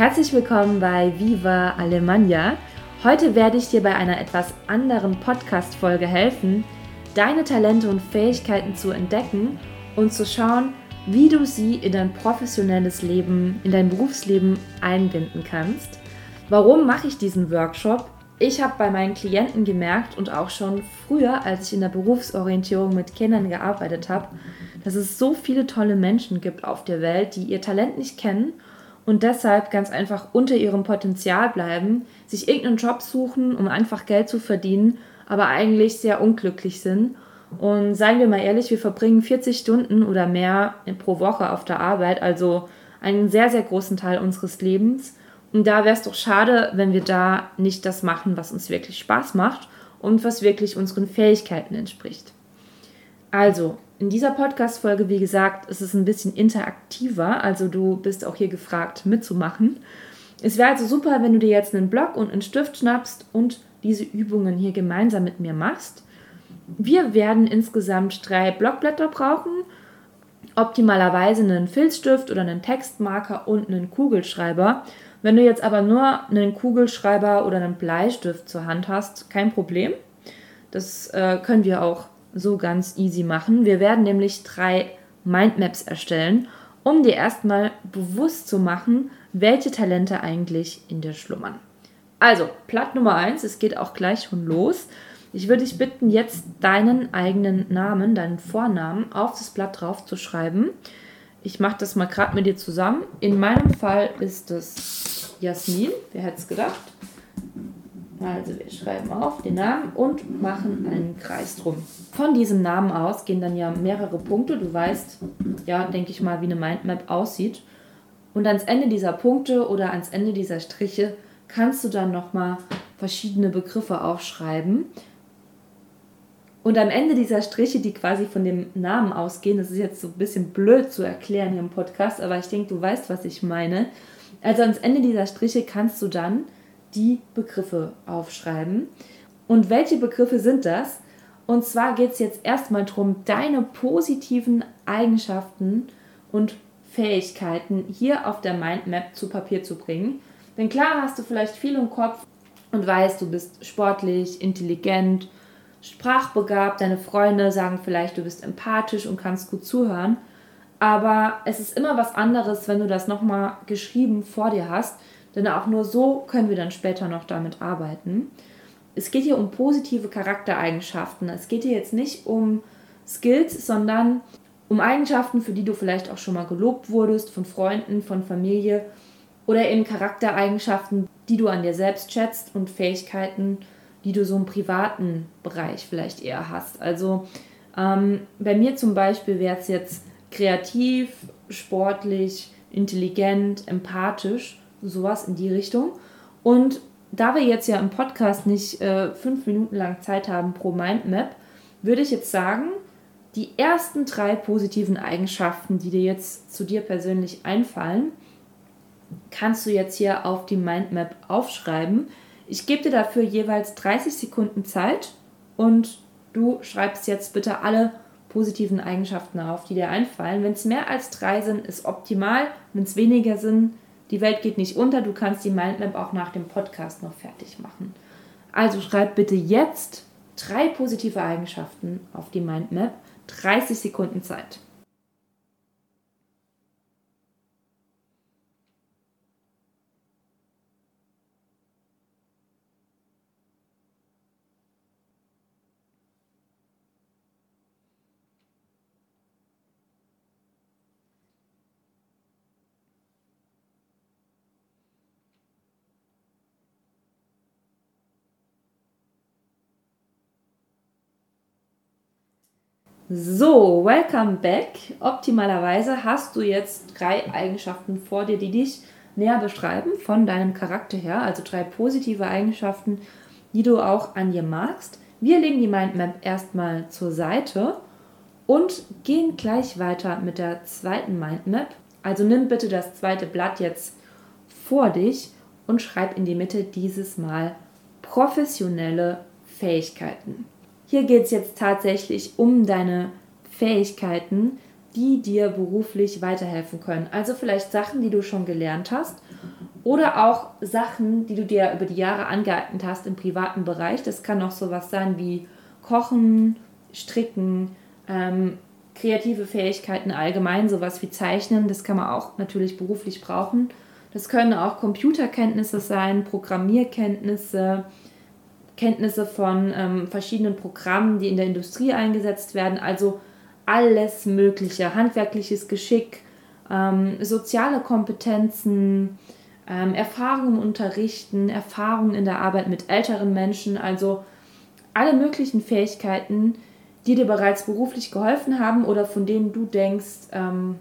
Herzlich willkommen bei Viva Alemania. Heute werde ich dir bei einer etwas anderen Podcast-Folge helfen, deine Talente und Fähigkeiten zu entdecken und zu schauen, wie du sie in dein professionelles Leben, in dein Berufsleben einbinden kannst. Warum mache ich diesen Workshop? Ich habe bei meinen Klienten gemerkt und auch schon früher, als ich in der Berufsorientierung mit Kindern gearbeitet habe, dass es so viele tolle Menschen gibt auf der Welt, die ihr Talent nicht kennen und deshalb ganz einfach unter ihrem Potenzial bleiben, sich irgendeinen Job suchen, um einfach Geld zu verdienen, aber eigentlich sehr unglücklich sind. Und seien wir mal ehrlich, wir verbringen 40 Stunden oder mehr pro Woche auf der Arbeit, also einen sehr, sehr großen Teil unseres Lebens. Und da wäre es doch schade, wenn wir da nicht das machen, was uns wirklich Spaß macht und was wirklich unseren Fähigkeiten entspricht. Also, in dieser Podcast-Folge, wie gesagt, ist es ein bisschen interaktiver, also du bist auch hier gefragt mitzumachen. Es wäre also super, wenn du dir jetzt einen Block und einen Stift schnappst und diese Übungen hier gemeinsam mit mir machst. Wir werden insgesamt drei Blockblätter brauchen, optimalerweise einen Filzstift oder einen Textmarker und einen Kugelschreiber. Wenn du jetzt aber nur einen Kugelschreiber oder einen Bleistift zur Hand hast, kein Problem. Das äh, können wir auch so ganz easy machen. Wir werden nämlich drei Mindmaps erstellen, um dir erstmal bewusst zu machen, welche Talente eigentlich in dir schlummern. Also, Blatt Nummer 1, es geht auch gleich schon los. Ich würde dich bitten, jetzt deinen eigenen Namen, deinen Vornamen auf das Blatt drauf zu schreiben. Ich mache das mal gerade mit dir zusammen. In meinem Fall ist es Jasmin, wer hätte es gedacht? Also wir schreiben auf den Namen und machen einen Kreis drum. Von diesem Namen aus gehen dann ja mehrere Punkte. Du weißt, ja, denke ich mal, wie eine Mindmap aussieht. Und ans Ende dieser Punkte oder ans Ende dieser Striche kannst du dann nochmal verschiedene Begriffe aufschreiben. Und am Ende dieser Striche, die quasi von dem Namen ausgehen, das ist jetzt so ein bisschen blöd zu erklären hier im Podcast, aber ich denke, du weißt, was ich meine. Also ans Ende dieser Striche kannst du dann die Begriffe aufschreiben. Und welche Begriffe sind das? Und zwar geht es jetzt erstmal darum, deine positiven Eigenschaften und Fähigkeiten hier auf der Mindmap zu Papier zu bringen. Denn klar hast du vielleicht viel im Kopf und weißt, du bist sportlich, intelligent, sprachbegabt, deine Freunde sagen vielleicht, du bist empathisch und kannst gut zuhören. Aber es ist immer was anderes, wenn du das nochmal geschrieben vor dir hast, denn auch nur so können wir dann später noch damit arbeiten. Es geht hier um positive Charaktereigenschaften. Es geht hier jetzt nicht um Skills, sondern um Eigenschaften, für die du vielleicht auch schon mal gelobt wurdest von Freunden, von Familie oder eben Charaktereigenschaften, die du an dir selbst schätzt und Fähigkeiten, die du so im privaten Bereich vielleicht eher hast. Also ähm, bei mir zum Beispiel wäre es jetzt kreativ, sportlich, intelligent, empathisch sowas in die Richtung. Und da wir jetzt ja im Podcast nicht äh, fünf Minuten lang Zeit haben pro Mindmap, würde ich jetzt sagen, die ersten drei positiven Eigenschaften, die dir jetzt zu dir persönlich einfallen, kannst du jetzt hier auf die Mindmap aufschreiben. Ich gebe dir dafür jeweils 30 Sekunden Zeit und du schreibst jetzt bitte alle positiven Eigenschaften auf, die dir einfallen. Wenn es mehr als drei sind, ist optimal. Wenn es weniger sind, die Welt geht nicht unter, du kannst die Mindmap auch nach dem Podcast noch fertig machen. Also schreib bitte jetzt drei positive Eigenschaften auf die Mindmap. 30 Sekunden Zeit. So, welcome back. Optimalerweise hast du jetzt drei Eigenschaften vor dir, die dich näher beschreiben von deinem Charakter her, also drei positive Eigenschaften, die du auch an dir magst. Wir legen die Mindmap erstmal zur Seite und gehen gleich weiter mit der zweiten Mindmap. Also nimm bitte das zweite Blatt jetzt vor dich und schreib in die Mitte dieses Mal professionelle Fähigkeiten. Hier geht es jetzt tatsächlich um deine Fähigkeiten, die dir beruflich weiterhelfen können. Also vielleicht Sachen, die du schon gelernt hast Oder auch Sachen, die du dir über die Jahre angeeignet hast im privaten Bereich. Das kann auch sowas sein wie Kochen, Stricken, ähm, kreative Fähigkeiten allgemein, sowas wie Zeichnen. Das kann man auch natürlich beruflich brauchen. Das können auch Computerkenntnisse sein, Programmierkenntnisse, Kenntnisse von ähm, verschiedenen Programmen, die in der Industrie eingesetzt werden. Also alles Mögliche, handwerkliches Geschick, ähm, soziale Kompetenzen, ähm, Erfahrungen im Unterrichten, Erfahrungen in der Arbeit mit älteren Menschen, also alle möglichen Fähigkeiten, die dir bereits beruflich geholfen haben oder von denen du denkst, ähm,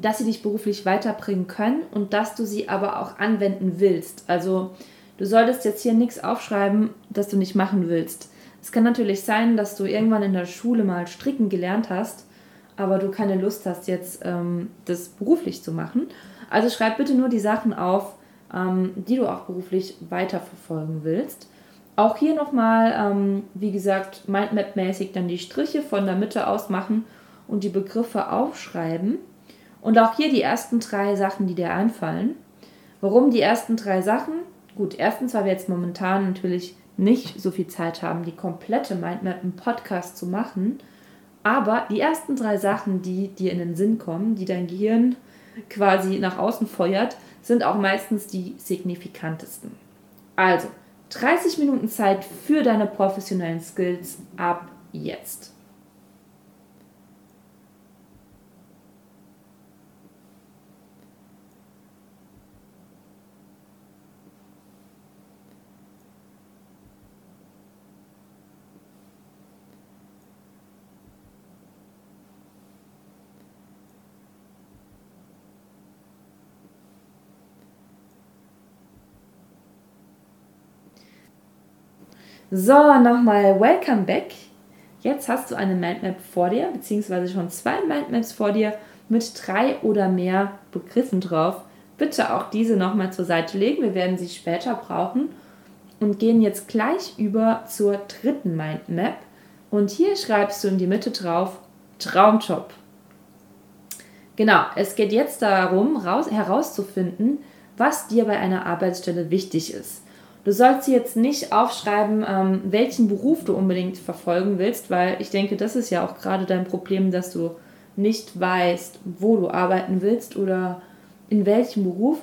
dass sie dich beruflich weiterbringen können und dass du sie aber auch anwenden willst. Also du solltest jetzt hier nichts aufschreiben, das du nicht machen willst. Es kann natürlich sein, dass du irgendwann in der Schule mal stricken gelernt hast, aber du keine Lust hast, jetzt ähm, das beruflich zu machen. Also schreib bitte nur die Sachen auf, ähm, die du auch beruflich weiterverfolgen willst. Auch hier nochmal, ähm, wie gesagt, Mindmap-mäßig dann die Striche von der Mitte aus machen und die Begriffe aufschreiben. Und auch hier die ersten drei Sachen, die dir einfallen. Warum die ersten drei Sachen? Gut, erstens, weil wir jetzt momentan natürlich nicht so viel Zeit haben, die komplette Mindmap im Podcast zu machen. Aber die ersten drei Sachen, die dir in den Sinn kommen, die dein Gehirn quasi nach außen feuert, sind auch meistens die signifikantesten. Also, 30 Minuten Zeit für deine professionellen Skills ab jetzt. So, nochmal Welcome back. Jetzt hast du eine Mindmap vor dir, beziehungsweise schon zwei Mindmaps vor dir mit drei oder mehr Begriffen drauf. Bitte auch diese nochmal zur Seite legen. Wir werden sie später brauchen und gehen jetzt gleich über zur dritten Mindmap. Und hier schreibst du in die Mitte drauf Traumjob. Genau, es geht jetzt darum, raus, herauszufinden, was dir bei einer Arbeitsstelle wichtig ist. Du sollst jetzt nicht aufschreiben, ähm, welchen Beruf du unbedingt verfolgen willst, weil ich denke, das ist ja auch gerade dein Problem, dass du nicht weißt, wo du arbeiten willst oder in welchem Beruf,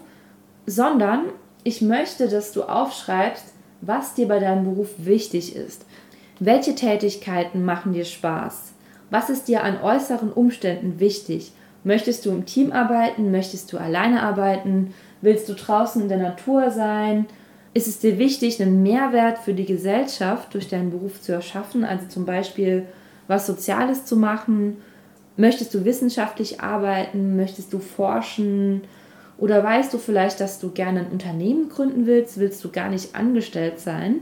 sondern ich möchte, dass du aufschreibst, was dir bei deinem Beruf wichtig ist. Welche Tätigkeiten machen dir Spaß? Was ist dir an äußeren Umständen wichtig? Möchtest du im Team arbeiten? Möchtest du alleine arbeiten? Willst du draußen in der Natur sein? Ist es dir wichtig, einen Mehrwert für die Gesellschaft durch deinen Beruf zu erschaffen, also zum Beispiel was Soziales zu machen? Möchtest du wissenschaftlich arbeiten? Möchtest du forschen? Oder weißt du vielleicht, dass du gerne ein Unternehmen gründen willst? Willst du gar nicht angestellt sein?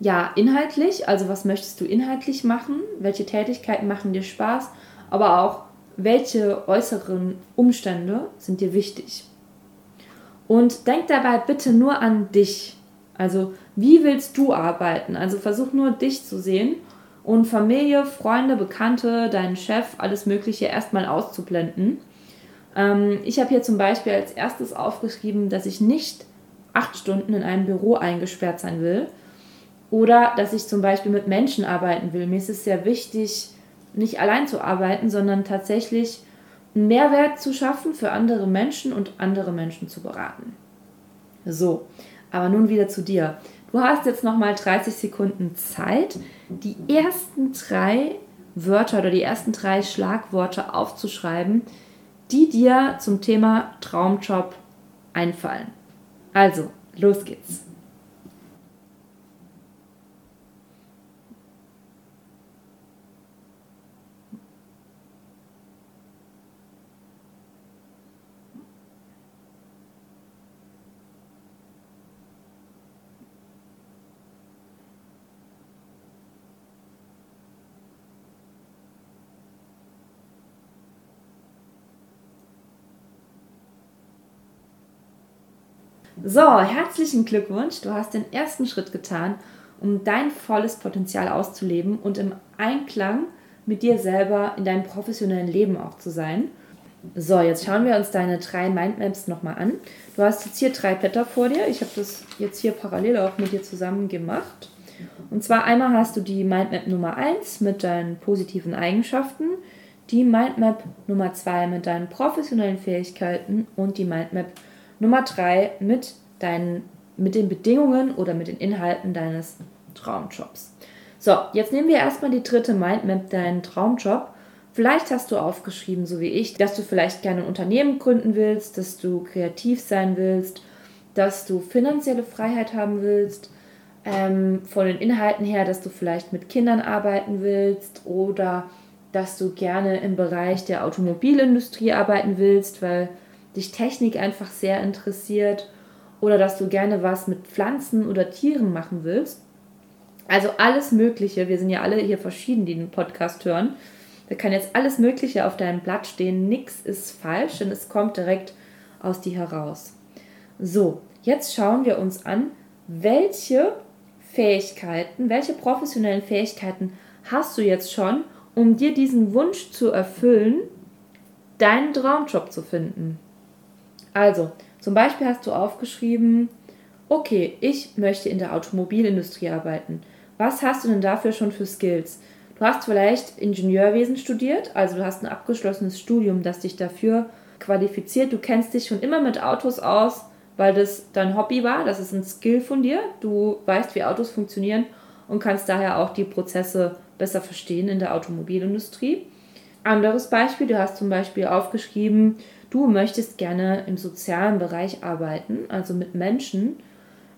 Ja, inhaltlich, also was möchtest du inhaltlich machen? Welche Tätigkeiten machen dir Spaß? Aber auch, welche äußeren Umstände sind dir wichtig? Und denk dabei bitte nur an dich. Also wie willst du arbeiten? Also versuch nur dich zu sehen und Familie, Freunde, Bekannte, deinen Chef, alles Mögliche erstmal auszublenden. Ähm, ich habe hier zum Beispiel als erstes aufgeschrieben, dass ich nicht acht Stunden in einem Büro eingesperrt sein will oder dass ich zum Beispiel mit Menschen arbeiten will. Mir ist es sehr wichtig, nicht allein zu arbeiten, sondern tatsächlich einen Mehrwert zu schaffen für andere Menschen und andere Menschen zu beraten. So, aber nun wieder zu dir. Du hast jetzt nochmal 30 Sekunden Zeit, die ersten drei Wörter oder die ersten drei Schlagworte aufzuschreiben, die dir zum Thema Traumjob einfallen. Also, los geht's. So, herzlichen Glückwunsch. Du hast den ersten Schritt getan, um dein volles Potenzial auszuleben und im Einklang mit dir selber in deinem professionellen Leben auch zu sein. So, jetzt schauen wir uns deine drei Mindmaps nochmal an. Du hast jetzt hier drei Blätter vor dir. Ich habe das jetzt hier parallel auch mit dir zusammen gemacht. Und zwar einmal hast du die Mindmap Nummer 1 mit deinen positiven Eigenschaften, die Mindmap Nummer 2 mit deinen professionellen Fähigkeiten und die Mindmap Nummer 3 mit, deinen, mit den Bedingungen oder mit den Inhalten deines Traumjobs. So, jetzt nehmen wir erstmal die dritte Mindmap, deinen Traumjob. Vielleicht hast du aufgeschrieben, so wie ich, dass du vielleicht gerne ein Unternehmen gründen willst, dass du kreativ sein willst, dass du finanzielle Freiheit haben willst, ähm, von den Inhalten her, dass du vielleicht mit Kindern arbeiten willst oder dass du gerne im Bereich der Automobilindustrie arbeiten willst, weil dich Technik einfach sehr interessiert oder dass du gerne was mit Pflanzen oder Tieren machen willst. Also alles Mögliche, wir sind ja alle hier verschieden, die den Podcast hören. Da kann jetzt alles Mögliche auf deinem Blatt stehen. Nichts ist falsch, denn es kommt direkt aus dir heraus. So, jetzt schauen wir uns an, welche Fähigkeiten, welche professionellen Fähigkeiten hast du jetzt schon, um dir diesen Wunsch zu erfüllen, deinen Traumjob zu finden. Also, zum Beispiel hast du aufgeschrieben, okay, ich möchte in der Automobilindustrie arbeiten. Was hast du denn dafür schon für Skills? Du hast vielleicht Ingenieurwesen studiert, also du hast ein abgeschlossenes Studium, das dich dafür qualifiziert. Du kennst dich schon immer mit Autos aus, weil das dein Hobby war. Das ist ein Skill von dir. Du weißt, wie Autos funktionieren und kannst daher auch die Prozesse besser verstehen in der Automobilindustrie. Anderes Beispiel, du hast zum Beispiel aufgeschrieben, du möchtest gerne im sozialen Bereich arbeiten, also mit Menschen.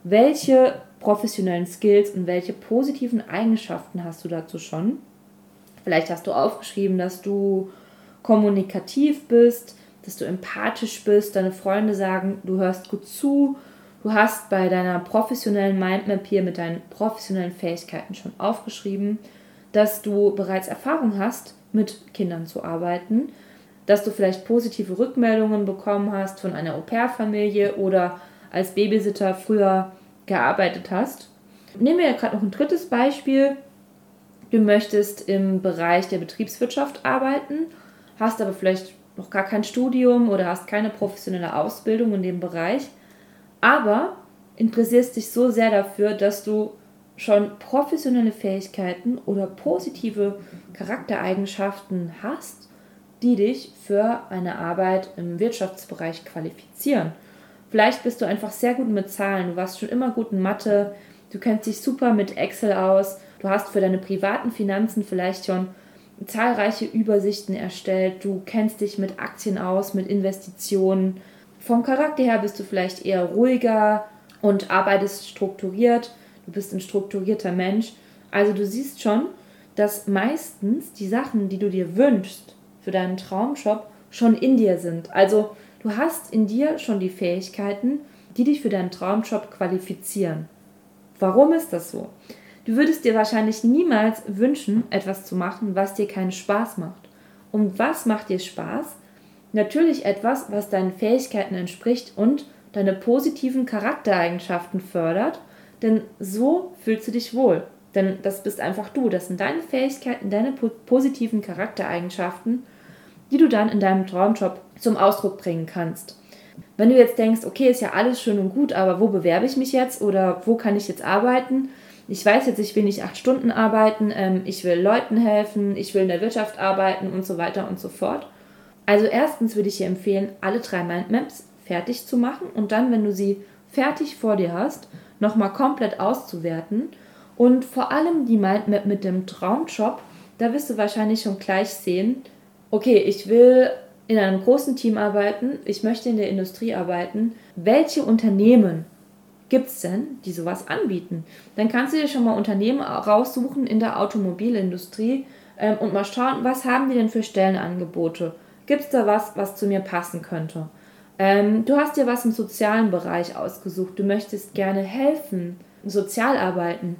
Welche professionellen Skills und welche positiven Eigenschaften hast du dazu schon? Vielleicht hast du aufgeschrieben, dass du kommunikativ bist, dass du empathisch bist, deine Freunde sagen, du hörst gut zu, du hast bei deiner professionellen Mindmap hier mit deinen professionellen Fähigkeiten schon aufgeschrieben, dass du bereits Erfahrung hast, mit Kindern zu arbeiten, dass du vielleicht positive Rückmeldungen bekommen hast von einer Au-pair-Familie oder als Babysitter früher gearbeitet hast. Nehmen wir ja gerade noch ein drittes Beispiel. Du möchtest im Bereich der Betriebswirtschaft arbeiten, hast aber vielleicht noch gar kein Studium oder hast keine professionelle Ausbildung in dem Bereich, aber interessierst dich so sehr dafür, dass du schon professionelle Fähigkeiten oder positive Charaktereigenschaften hast, die dich für eine Arbeit im Wirtschaftsbereich qualifizieren. Vielleicht bist du einfach sehr gut mit Zahlen, du warst schon immer gut in Mathe, du kennst dich super mit Excel aus, du hast für deine privaten Finanzen vielleicht schon zahlreiche Übersichten erstellt, du kennst dich mit Aktien aus, mit Investitionen. Vom Charakter her bist du vielleicht eher ruhiger und arbeitest strukturiert du bist ein strukturierter Mensch. Also du siehst schon, dass meistens die Sachen, die du dir wünschst für deinen Traumjob, schon in dir sind. Also du hast in dir schon die Fähigkeiten, die dich für deinen Traumjob qualifizieren. Warum ist das so? Du würdest dir wahrscheinlich niemals wünschen, etwas zu machen, was dir keinen Spaß macht. Und was macht dir Spaß? Natürlich etwas, was deinen Fähigkeiten entspricht und deine positiven Charaktereigenschaften fördert denn so fühlst du dich wohl. Denn das bist einfach du. Das sind deine Fähigkeiten, deine positiven Charaktereigenschaften, die du dann in deinem Traumjob zum Ausdruck bringen kannst. Wenn du jetzt denkst, okay, ist ja alles schön und gut, aber wo bewerbe ich mich jetzt oder wo kann ich jetzt arbeiten? Ich weiß jetzt, ich will nicht acht Stunden arbeiten, ähm, ich will Leuten helfen, ich will in der Wirtschaft arbeiten und so weiter und so fort. Also erstens würde ich dir empfehlen, alle drei Mindmaps fertig zu machen und dann, wenn du sie fertig vor dir hast, nochmal komplett auszuwerten. Und vor allem die Mindmap mit dem Traumjob, da wirst du wahrscheinlich schon gleich sehen, okay, ich will in einem großen Team arbeiten, ich möchte in der Industrie arbeiten. Welche Unternehmen gibt es denn, die sowas anbieten? Dann kannst du dir schon mal Unternehmen raussuchen in der Automobilindustrie ähm, und mal schauen, was haben die denn für Stellenangebote? Gibt es da was, was zu mir passen könnte? Ähm, du hast dir was im sozialen Bereich ausgesucht. Du möchtest gerne helfen, sozial arbeiten.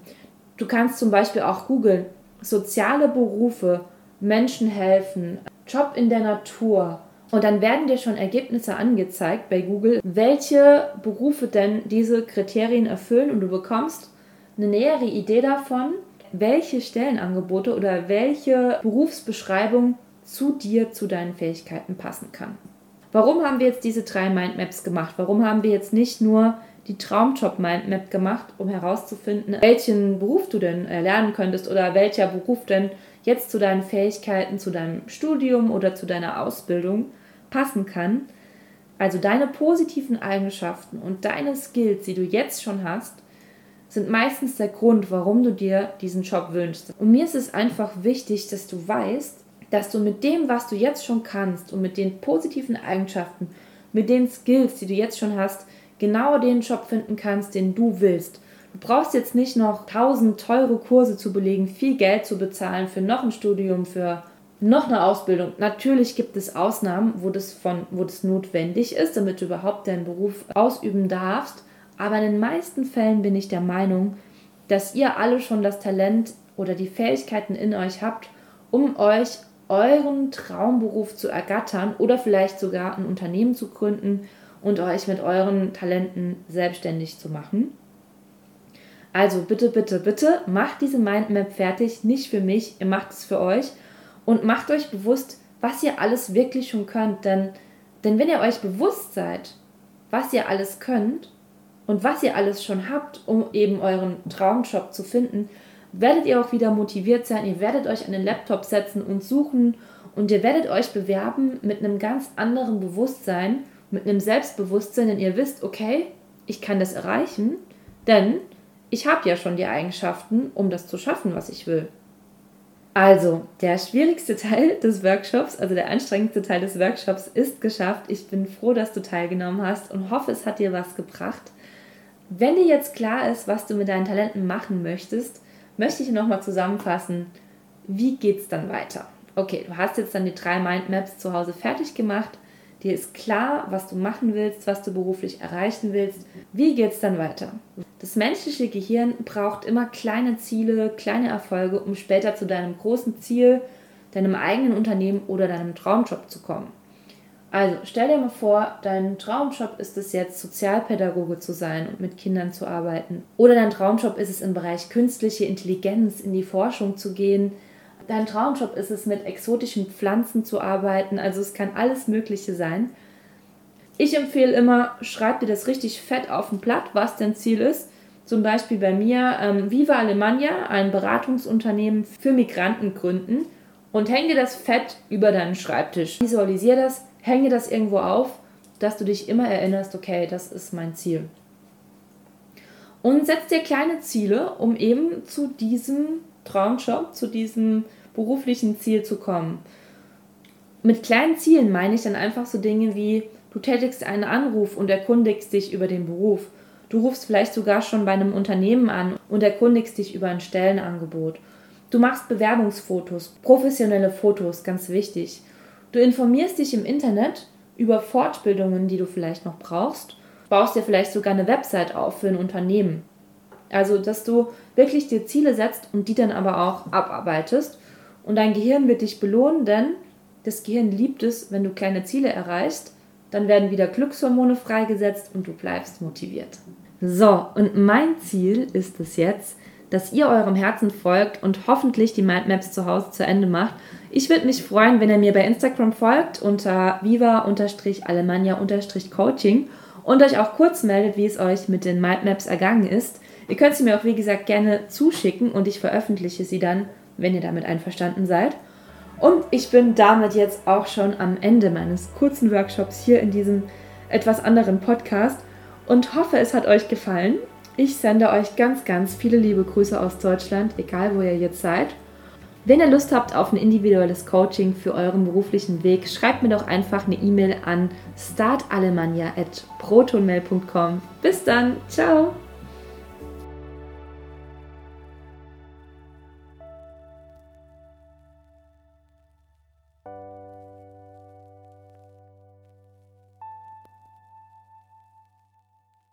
Du kannst zum Beispiel auch googeln, soziale Berufe, Menschen helfen, Job in der Natur. Und dann werden dir schon Ergebnisse angezeigt bei Google, welche Berufe denn diese Kriterien erfüllen und du bekommst eine nähere Idee davon, welche Stellenangebote oder welche Berufsbeschreibung zu dir, zu deinen Fähigkeiten passen kann. Warum haben wir jetzt diese drei Mindmaps gemacht? Warum haben wir jetzt nicht nur die Traumjob-Mindmap gemacht, um herauszufinden, welchen Beruf du denn erlernen könntest oder welcher Beruf denn jetzt zu deinen Fähigkeiten, zu deinem Studium oder zu deiner Ausbildung passen kann. Also deine positiven Eigenschaften und deine Skills, die du jetzt schon hast, sind meistens der Grund, warum du dir diesen Job wünschst. Und mir ist es einfach wichtig, dass du weißt, dass du mit dem, was du jetzt schon kannst und mit den positiven Eigenschaften, mit den Skills, die du jetzt schon hast, genau den Job finden kannst, den du willst. Du brauchst jetzt nicht noch tausend teure Kurse zu belegen, viel Geld zu bezahlen für noch ein Studium, für noch eine Ausbildung. Natürlich gibt es Ausnahmen, wo das, von, wo das notwendig ist, damit du überhaupt deinen Beruf ausüben darfst. Aber in den meisten Fällen bin ich der Meinung, dass ihr alle schon das Talent oder die Fähigkeiten in euch habt, um euch euren Traumberuf zu ergattern oder vielleicht sogar ein Unternehmen zu gründen und euch mit euren Talenten selbstständig zu machen. Also bitte, bitte, bitte macht diese Mindmap fertig, nicht für mich, ihr macht es für euch und macht euch bewusst, was ihr alles wirklich schon könnt, denn, denn wenn ihr euch bewusst seid, was ihr alles könnt und was ihr alles schon habt, um eben euren Traumjob zu finden, werdet ihr auch wieder motiviert sein, ihr werdet euch an den Laptop setzen und suchen und ihr werdet euch bewerben mit einem ganz anderen Bewusstsein, mit einem Selbstbewusstsein, denn ihr wisst, okay, ich kann das erreichen, denn ich habe ja schon die Eigenschaften, um das zu schaffen, was ich will. Also, der schwierigste Teil des Workshops, also der anstrengendste Teil des Workshops ist geschafft. Ich bin froh, dass du teilgenommen hast und hoffe, es hat dir was gebracht. Wenn dir jetzt klar ist, was du mit deinen Talenten machen möchtest, möchte ich nochmal zusammenfassen, wie geht es dann weiter? Okay, du hast jetzt dann die drei Mindmaps zu Hause fertig gemacht. Dir ist klar, was du machen willst, was du beruflich erreichen willst. Wie geht es dann weiter? Das menschliche Gehirn braucht immer kleine Ziele, kleine Erfolge, um später zu deinem großen Ziel, deinem eigenen Unternehmen oder deinem Traumjob zu kommen. Also stell dir mal vor, dein Traumjob ist es jetzt, Sozialpädagoge zu sein und mit Kindern zu arbeiten. Oder dein Traumjob ist es, im Bereich künstliche Intelligenz in die Forschung zu gehen. Dein Traumjob ist es, mit exotischen Pflanzen zu arbeiten. Also es kann alles Mögliche sein. Ich empfehle immer, schreib dir das richtig fett auf ein Blatt, was dein Ziel ist. Zum Beispiel bei mir ähm, Viva Alemania, ein Beratungsunternehmen für Migranten gründen und häng dir das fett über deinen Schreibtisch. Visualisier das, häng dir das irgendwo auf, dass du dich immer erinnerst, okay, das ist mein Ziel. Und setz dir kleine Ziele, um eben zu diesem Traumjob, zu diesem beruflichen Ziel zu kommen. Mit kleinen Zielen meine ich dann einfach so Dinge wie, Du tätigst einen Anruf und erkundigst dich über den Beruf. Du rufst vielleicht sogar schon bei einem Unternehmen an und erkundigst dich über ein Stellenangebot. Du machst Bewerbungsfotos, professionelle Fotos, ganz wichtig. Du informierst dich im Internet über Fortbildungen, die du vielleicht noch brauchst, baust dir vielleicht sogar eine Website auf für ein Unternehmen. Also, dass du wirklich dir Ziele setzt und die dann aber auch abarbeitest. Und dein Gehirn wird dich belohnen, denn das Gehirn liebt es, wenn du kleine Ziele erreichst dann werden wieder Glückshormone freigesetzt und du bleibst motiviert. So, und mein Ziel ist es jetzt, dass ihr eurem Herzen folgt und hoffentlich die Mindmaps zu Hause zu Ende macht. Ich würde mich freuen, wenn ihr mir bei Instagram folgt unter viva-alemannia-coaching und euch auch kurz meldet, wie es euch mit den Mindmaps ergangen ist. Ihr könnt sie mir auch, wie gesagt, gerne zuschicken und ich veröffentliche sie dann, wenn ihr damit einverstanden seid. Und ich bin damit jetzt auch schon am Ende meines kurzen Workshops hier in diesem etwas anderen Podcast und hoffe, es hat euch gefallen. Ich sende euch ganz, ganz viele liebe Grüße aus Deutschland, egal wo ihr jetzt seid. Wenn ihr Lust habt auf ein individuelles Coaching für euren beruflichen Weg, schreibt mir doch einfach eine E-Mail an startalemania.protonmail.com. Bis dann, ciao!